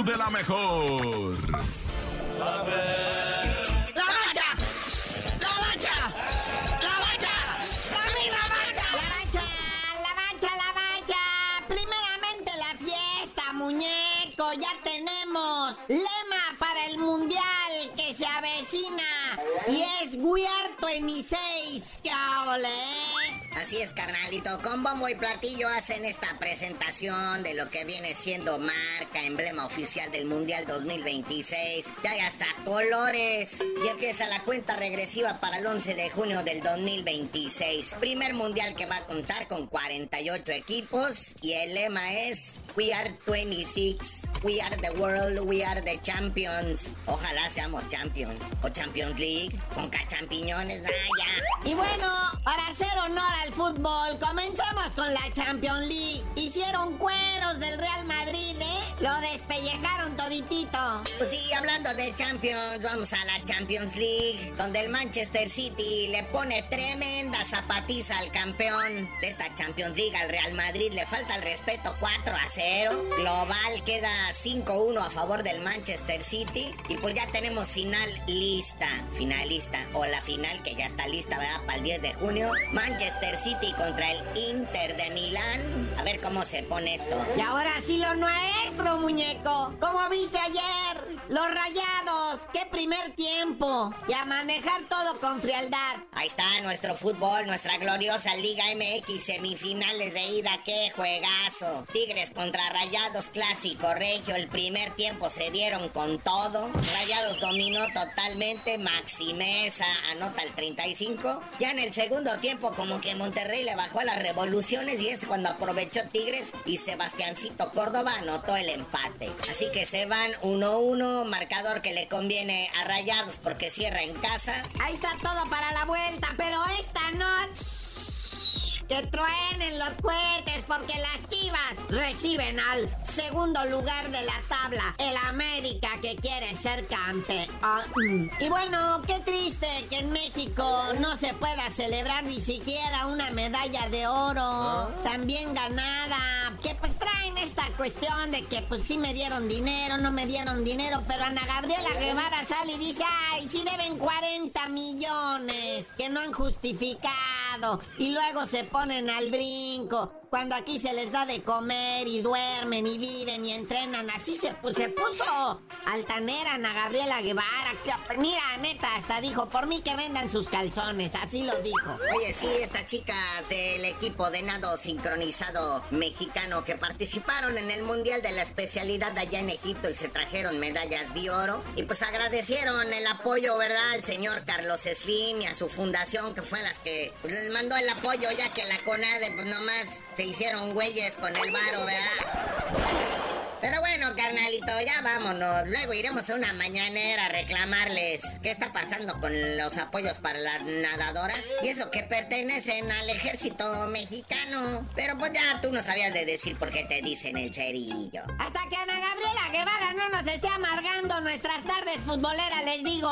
show de la mejor. ¡La bacha! ¡La bacha! ¡La bacha! ¡La misma bacha! La bacha, la bacha, la bacha. Primeramente la fiesta, muñeco. Ya tenemos lema para el mundial que se avecina. Y es We Are 26. ¡Qué ole, eh! Así es, carnalito. Con bombo y platillo hacen esta presentación de lo que viene siendo marca, emblema oficial del Mundial 2026. Ya hay hasta colores. Y empieza la cuenta regresiva para el 11 de junio del 2026. Primer Mundial que va a contar con 48 equipos. Y el lema es We are 26. We are the world, we are the champions. Ojalá seamos champions. O Champions League. Con cachampiñones, vaya. Y bueno, para hacer honor al fútbol, comenzamos con la Champions League. Hicieron cueros del Real Madrid, ¿eh? Lo despellejaron Pues sí, hablando de Champions, vamos a la Champions League, donde el Manchester City le pone tremenda zapatiza al campeón de esta Champions League, al Real Madrid. Le falta el respeto 4 a 0. Global queda 5-1 a favor del Manchester City. Y pues ya tenemos final lista, finalista, o la final que ya está lista, ¿verdad? Para el 10 de junio. Manchester City contra el Inter de Milán. A ver cómo se pone esto. Y ahora sí lo nuestro, muñeco. ¿Cómo ayer? Los rayados. ¡Qué primer tiempo! Y a manejar todo con frialdad. Ahí está nuestro fútbol, nuestra gloriosa Liga MX, semifinales de ida, qué juegazo. Tigres contra Rayados clásico regio, el primer tiempo se dieron con todo. Rayados dominó totalmente, Maximeza anota el 35. Ya en el segundo tiempo como que Monterrey le bajó a las revoluciones y es cuando aprovechó Tigres y Sebastiancito Córdoba anotó el empate. Así que se van 1-1, marcador que le conviene a Rayados porque cierra en casa. Ahí está todo para la vuelta, pero esta noche... Que truenen los cohetes porque las chivas reciben al segundo lugar de la tabla, el América que quiere ser campeón. Y bueno, qué triste que en México no se pueda celebrar ni siquiera una medalla de oro también ganada. Que pues esta cuestión de que pues sí me dieron dinero, no me dieron dinero, pero Ana Gabriela Guevara sale y dice, ay, sí deben 40 millones que no han justificado. Y luego se ponen al brinco. Cuando aquí se les da de comer y duermen y viven y entrenan. Así se, se puso altanera Ana Gabriela Guevara. que- Mira, neta, hasta dijo, por mí que vendan sus calzones. Así lo dijo. Oye, sí, estas chicas del equipo de nado sincronizado mexicano que participaron en el Mundial de la especialidad allá en Egipto y se trajeron medallas de oro. Y pues agradecieron el apoyo, ¿verdad? Al señor Carlos Slim y a su fundación que fue las que les mandó el apoyo ya que la CONADE pues nomás se hicieron güeyes con el varo, ¿verdad? Pero bueno, carnalito, ya vámonos. Luego iremos a una mañanera a reclamarles qué está pasando con los apoyos para las nadadoras. Y eso que pertenecen al ejército mexicano. Pero pues ya tú no sabías de decir por qué te dicen el cerillo. Hasta que Ana Gabriela Guevara no nos esté amargando nuestras tardes futboleras, les digo.